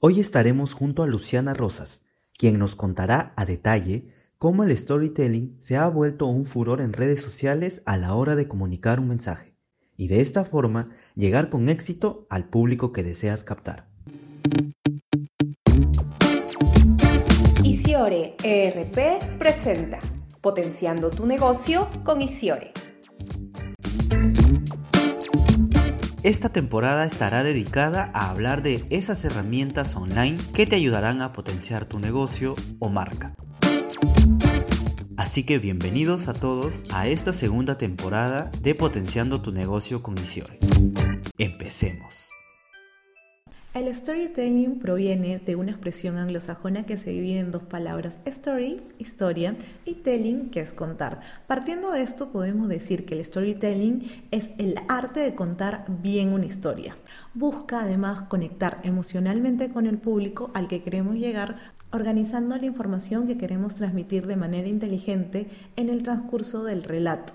Hoy estaremos junto a Luciana Rosas, quien nos contará a detalle cómo el storytelling se ha vuelto un furor en redes sociales a la hora de comunicar un mensaje y de esta forma llegar con éxito al público que deseas captar. Isiore ERP presenta Potenciando tu negocio con Isiore. Esta temporada estará dedicada a hablar de esas herramientas online que te ayudarán a potenciar tu negocio o marca. Así que bienvenidos a todos a esta segunda temporada de Potenciando tu negocio con Isiore. Empecemos. El storytelling proviene de una expresión anglosajona que se divide en dos palabras, story, historia, y telling, que es contar. Partiendo de esto, podemos decir que el storytelling es el arte de contar bien una historia. Busca además conectar emocionalmente con el público al que queremos llegar, organizando la información que queremos transmitir de manera inteligente en el transcurso del relato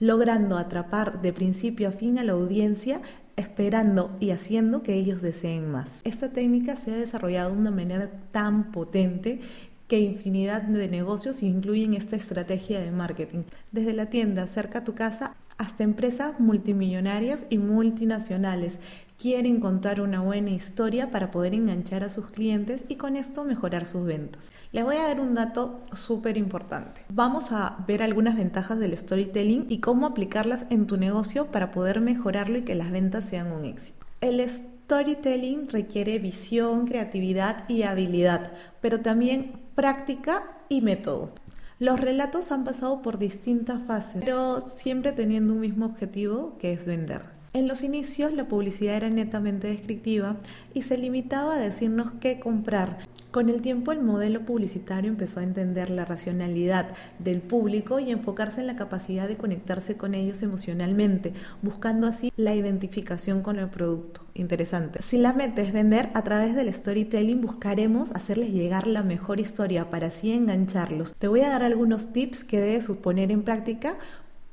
logrando atrapar de principio a fin a la audiencia esperando y haciendo que ellos deseen más. Esta técnica se ha desarrollado de una manera tan potente que infinidad de negocios incluyen esta estrategia de marketing, desde la tienda cerca a tu casa hasta empresas multimillonarias y multinacionales quieren contar una buena historia para poder enganchar a sus clientes y con esto mejorar sus ventas. Les voy a dar un dato súper importante. Vamos a ver algunas ventajas del storytelling y cómo aplicarlas en tu negocio para poder mejorarlo y que las ventas sean un éxito. El storytelling requiere visión, creatividad y habilidad, pero también práctica y método. Los relatos han pasado por distintas fases, pero siempre teniendo un mismo objetivo que es vender. En los inicios la publicidad era netamente descriptiva y se limitaba a decirnos qué comprar. Con el tiempo el modelo publicitario empezó a entender la racionalidad del público y enfocarse en la capacidad de conectarse con ellos emocionalmente, buscando así la identificación con el producto. Interesante. Si la meta es vender, a través del storytelling buscaremos hacerles llegar la mejor historia para así engancharlos. Te voy a dar algunos tips que debes poner en práctica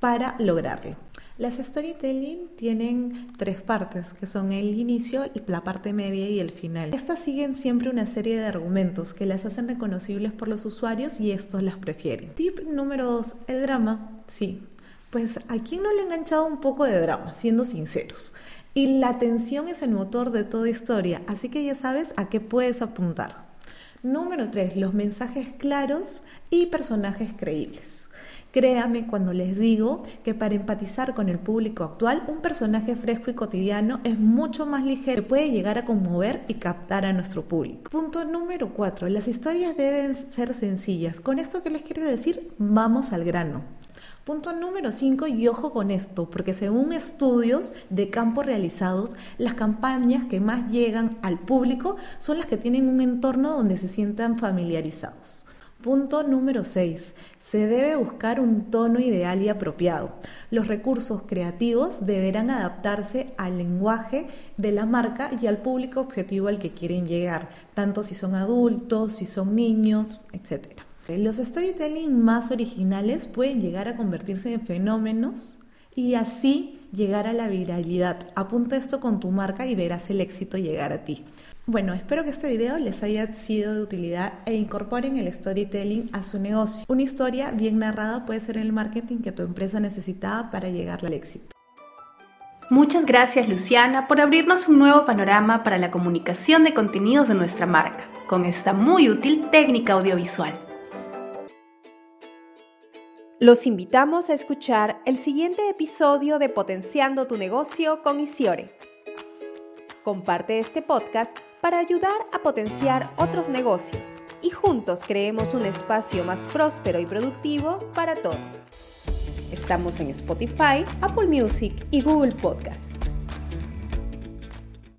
para lograrlo. Las storytelling tienen tres partes, que son el inicio, la parte media y el final. Estas siguen siempre una serie de argumentos que las hacen reconocibles por los usuarios y estos las prefieren. Tip número dos, el drama. Sí, pues a quién no le ha enganchado un poco de drama, siendo sinceros. Y la tensión es el motor de toda historia, así que ya sabes a qué puedes apuntar. Número tres, los mensajes claros y personajes creíbles. Créame cuando les digo que para empatizar con el público actual, un personaje fresco y cotidiano es mucho más ligero, puede llegar a conmover y captar a nuestro público. Punto número 4. Las historias deben ser sencillas. ¿Con esto qué les quiero decir? Vamos al grano. Punto número 5, y ojo con esto, porque según estudios de campo realizados, las campañas que más llegan al público son las que tienen un entorno donde se sientan familiarizados. Punto número 6. Se debe buscar un tono ideal y apropiado. Los recursos creativos deberán adaptarse al lenguaje de la marca y al público objetivo al que quieren llegar, tanto si son adultos, si son niños, etc. Los storytelling más originales pueden llegar a convertirse en fenómenos y así llegar a la viralidad. Apunta esto con tu marca y verás el éxito llegar a ti. Bueno, espero que este video les haya sido de utilidad e incorporen el storytelling a su negocio. Una historia bien narrada puede ser el marketing que tu empresa necesitaba para llegar al éxito. Muchas gracias Luciana por abrirnos un nuevo panorama para la comunicación de contenidos de nuestra marca, con esta muy útil técnica audiovisual. Los invitamos a escuchar el siguiente episodio de Potenciando tu negocio con Isiore. Comparte este podcast para ayudar a potenciar otros negocios y juntos creemos un espacio más próspero y productivo para todos. Estamos en Spotify, Apple Music y Google Podcast.